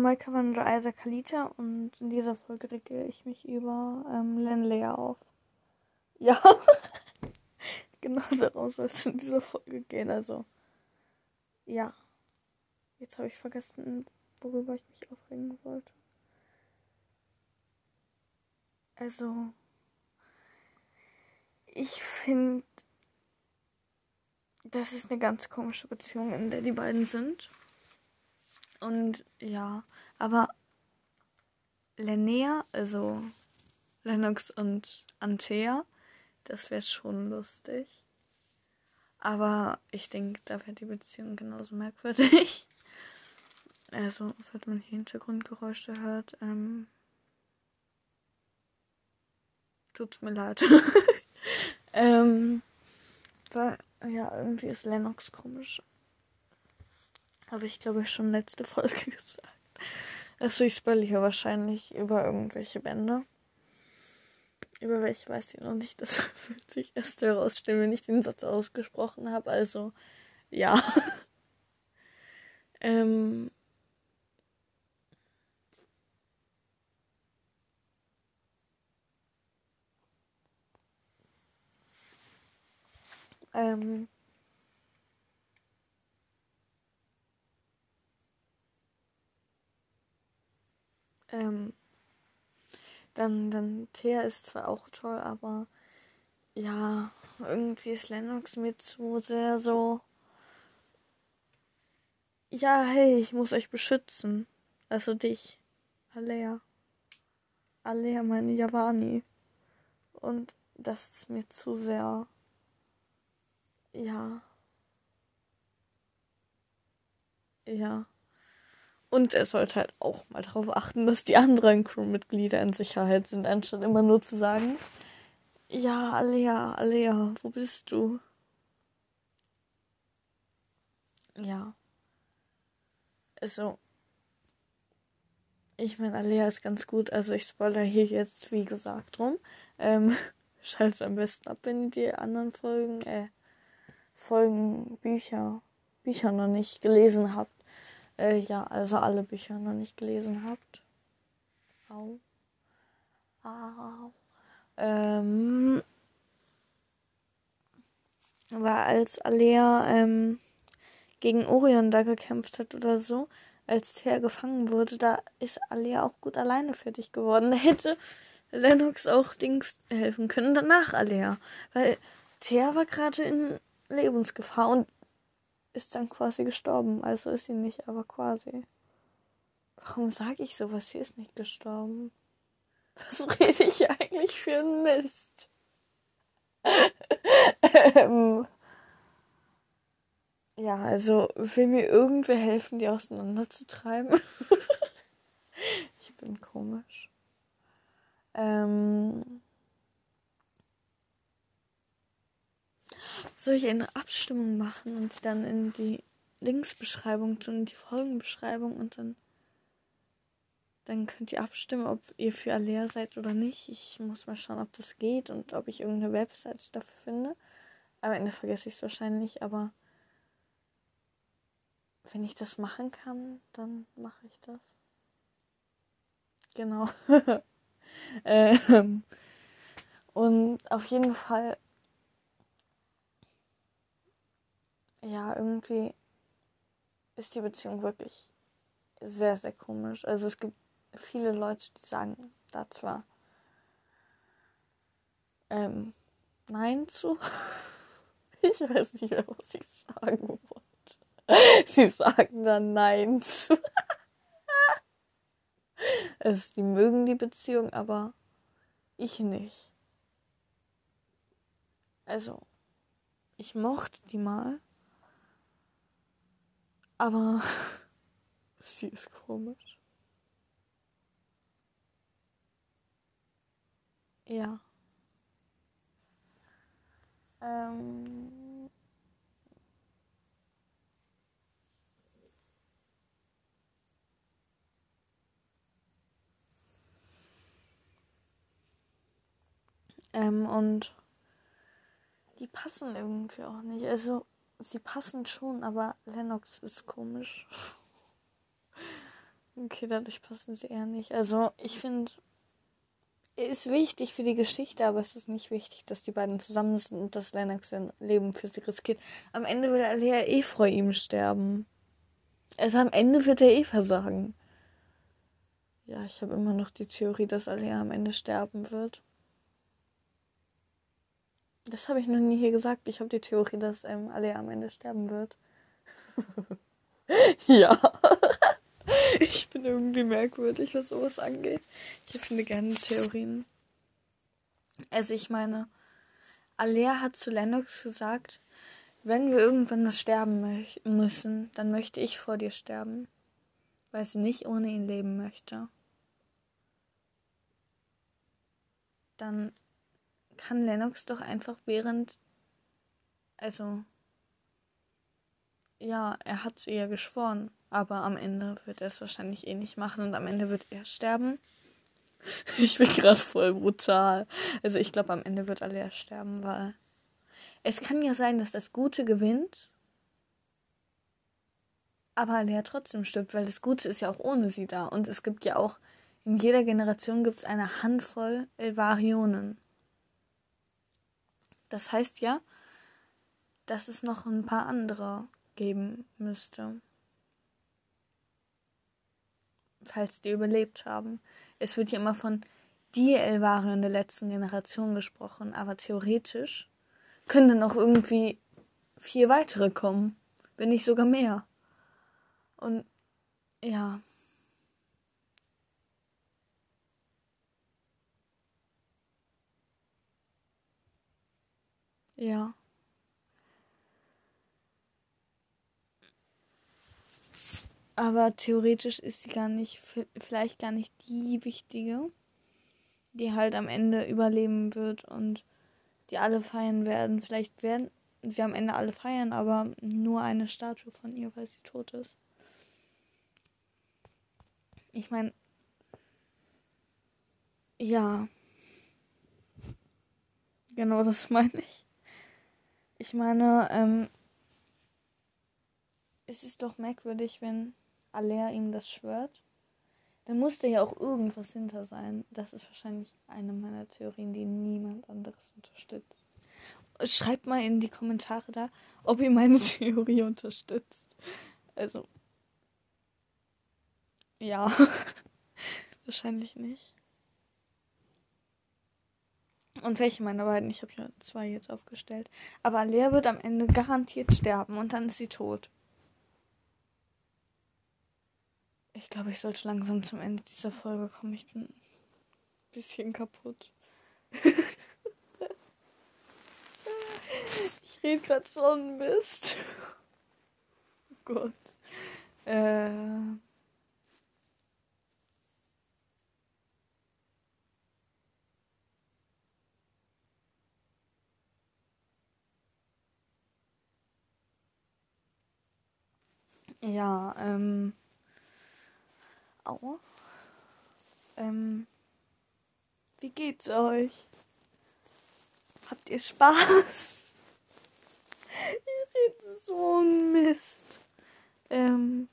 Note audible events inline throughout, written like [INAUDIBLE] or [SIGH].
Maika Vandra Isaac Kalita und in dieser Folge rege ich mich über ähm, Len Lea auf. [LAUGHS] Ja, genau darum soll es in dieser Folge gehen. Also, ja. Jetzt habe ich vergessen, worüber ich mich aufregen wollte. Also, ich finde, das ist eine ganz komische Beziehung, in der die beiden sind. Und ja, aber Linnea, also Lennox und Antea, das wäre schon lustig. Aber ich denke, da wäre die Beziehung genauso merkwürdig. [LAUGHS] Also, falls man hier Hintergrundgeräusche hört, ähm, tut's mir leid. [LAUGHS] ähm, weil, ja, irgendwie ist Lennox komisch. Habe ich, glaube ich, schon letzte Folge [LAUGHS] gesagt. Also ich spoil hier wahrscheinlich über irgendwelche Bände. Über welche weiß ich noch nicht. [LAUGHS] Das wird sich erst herausstellen, wenn ich den Satz ausgesprochen habe. Also, ja. [LAUGHS] ähm. Ähm. Ähm, dann, dann Thea ist zwar auch toll, aber ja, irgendwie ist Lennox mir zu sehr so. Ja, hey, ich muss euch beschützen. Also dich. Alea. Alea, meine Javani. Und das ist mir zu sehr. Ja. Ja. Und er sollte halt auch mal darauf achten, dass die anderen Crewmitglieder in Sicherheit sind, anstatt immer nur zu sagen, ja, Alea, Alea, wo bist du? Ja. Also, ich meine, Alea ist ganz gut. Also, ich spoilere hier jetzt, wie gesagt, rum. Ähm, [LAUGHS] schaltet am besten ab, wenn ihr die anderen Folgen, äh, Folgen, Bücher, Bücher noch nicht gelesen habt. Äh, ja, also alle Bücher noch nicht gelesen habt. Au. Au. Ähm. Aber als Alea ähm, gegen Orion da gekämpft hat oder so, als Thea gefangen wurde, da ist Alea auch gut alleine fertig geworden. Da [LAUGHS] hätte Lennox auch Dings helfen können, danach Alea. Weil Thea war gerade in Lebensgefahr und ist dann quasi gestorben. Also ist sie nicht, aber quasi. Warum sage ich sowas? Sie ist nicht gestorben. Was [LAUGHS] rede ich eigentlich für ein Mist? ähm, ja, also will mir irgendwer helfen, die auseinanderzutreiben? [LAUGHS] ich bin komisch. Ähm, soll ich eine Abstimmung machen und dann in die Linksbeschreibung tun, in die Folgenbeschreibung und dann dann könnt ihr abstimmen, ob ihr für Alea seid oder nicht. Ich muss mal schauen, ob das geht und ob ich irgendeine Webseite dafür finde. Am Ende vergesse ich es wahrscheinlich, aber wenn ich das machen kann, dann mache ich das. Genau. [LAUGHS] ähm, und auf jeden Fall ja, irgendwie ist die Beziehung wirklich sehr, sehr komisch. Also es gibt viele Leute, die sagen da zwar ähm, Nein zu. [LAUGHS] Ich weiß nicht mehr, was ich sagen wollte. Die sagen dann Nein zu. [LAUGHS] also, die mögen die Beziehung, aber ich nicht. Also, ich mochte die mal. Aber [LAUGHS] sie ist komisch. Ja. Ähm. Ähm, und die passen irgendwie auch nicht. Also, sie passen schon, aber Lennox ist komisch. Okay, dadurch passen sie eher nicht. Also, ich finde, er ist wichtig für die Geschichte, aber es ist nicht wichtig, dass die beiden zusammen sind und dass Lennox sein Leben für sie riskiert. Am Ende will Alea eh vor ihm sterben. Also am Ende wird er eh versagen. Ja, ich habe immer noch die Theorie, dass Alea am Ende sterben wird. Das habe ich noch nie hier gesagt. Ich habe die Theorie, dass ähm, Alea am Ende sterben wird. [LAUGHS] ja. [LAUGHS] ich bin irgendwie merkwürdig, was sowas angeht. Ich finde gerne Theorien. Also ich meine, Alea hat zu Lennox gesagt, wenn wir irgendwann mal sterben müssen, dann möchte ich vor dir sterben, weil sie nicht ohne ihn leben möchte. Dann kann Lennox doch einfach während, also ja, er hat sie ja geschworen, aber am Ende wird er es wahrscheinlich eh nicht machen und am Ende wird er sterben. [LAUGHS] Ich bin gerade voll brutal. Also ich glaube, am Ende wird Alea sterben, weil es kann ja sein, dass das Gute gewinnt, aber Alea trotzdem stirbt, weil das Gute ist ja auch ohne sie da. Und es gibt ja auch, in jeder Generation gibt es eine Handvoll Elvarionen. Das heißt ja, dass es noch ein paar andere geben müsste. Falls die überlebt haben. Es wird ja immer von die Elvarion der letzten Generation gesprochen, aber theoretisch können dann auch irgendwie vier weitere kommen. Wenn nicht sogar mehr. Und ja. Ja. Aber theoretisch ist sie gar nicht, vielleicht gar nicht die wichtige, die halt am Ende überleben wird und die alle feiern werden. Vielleicht werden sie am Ende alle feiern, aber nur eine Statue von ihr, weil sie tot ist. Ich meine, ja. Genau das [LAUGHS] meine ich. Ich meine, ähm, es ist doch merkwürdig, wenn Alea ihm das schwört, dann muss da ja auch irgendwas hinter sein. Das ist wahrscheinlich eine meiner Theorien, die niemand anderes unterstützt. Schreibt mal in die Kommentare da, ob ihr meine [LAUGHS] Theorie unterstützt. Also. Ja. [LAUGHS] wahrscheinlich nicht. Und welche meiner beiden? Ich habe ja zwei jetzt aufgestellt. Aber Alea wird am Ende garantiert sterben und dann ist sie tot. Ich glaube, ich sollte langsam zum Ende dieser Folge kommen. Ich bin ein bisschen kaputt. [LAUGHS] ich rede gerade schon Mist. Oh Gott. Äh. Ja, ähm. Aua. Ähm, wie geht's euch? Habt ihr Spaß? [LAUGHS] Ich rede so ein Mist. Ähm.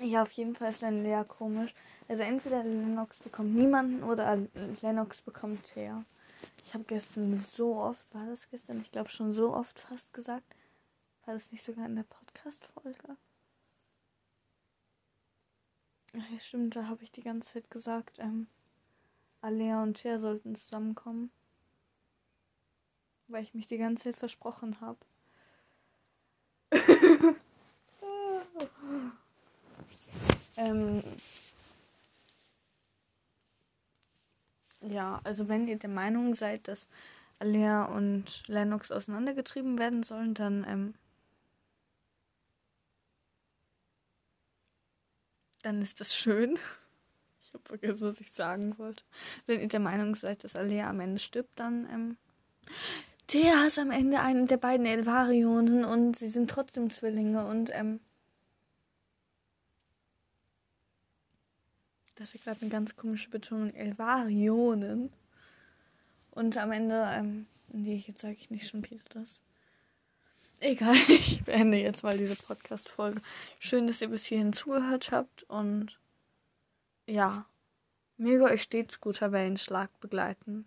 Ja, auf jeden Fall ist dann Lea komisch. Also entweder Lennox bekommt niemanden oder Lennox bekommt Thea. Ich habe gestern so oft, war das gestern? Ich glaube schon so oft fast gesagt. War das nicht sogar in der Podcast-Folge? Ach ja, stimmt, da habe ich die ganze Zeit gesagt, ähm, Alea und Cher sollten zusammenkommen. Weil ich mich die ganze Zeit versprochen habe. Ähm, Ja, also wenn ihr der Meinung seid, dass Alea und Lennox auseinandergetrieben werden sollen, dann ähm, dann ist das schön. [LAUGHS] Ich habe vergessen, was ich sagen wollte. Wenn ihr der Meinung seid, dass Alea am Ende stirbt, dann ähm, der ist am Ende einen der beiden Elvarionen und sie sind trotzdem Zwillinge und ähm, Das ist gerade eine ganz komische Betonung. Elvarionen. Und am Ende, ähm, Nee, jetzt sage ich nicht schon wieder das. Egal, [LAUGHS] ich beende jetzt mal diese Podcast-Folge. Schön, dass ihr bis hierhin zugehört habt und ja, möge euch stets guter Wellenschlag begleiten.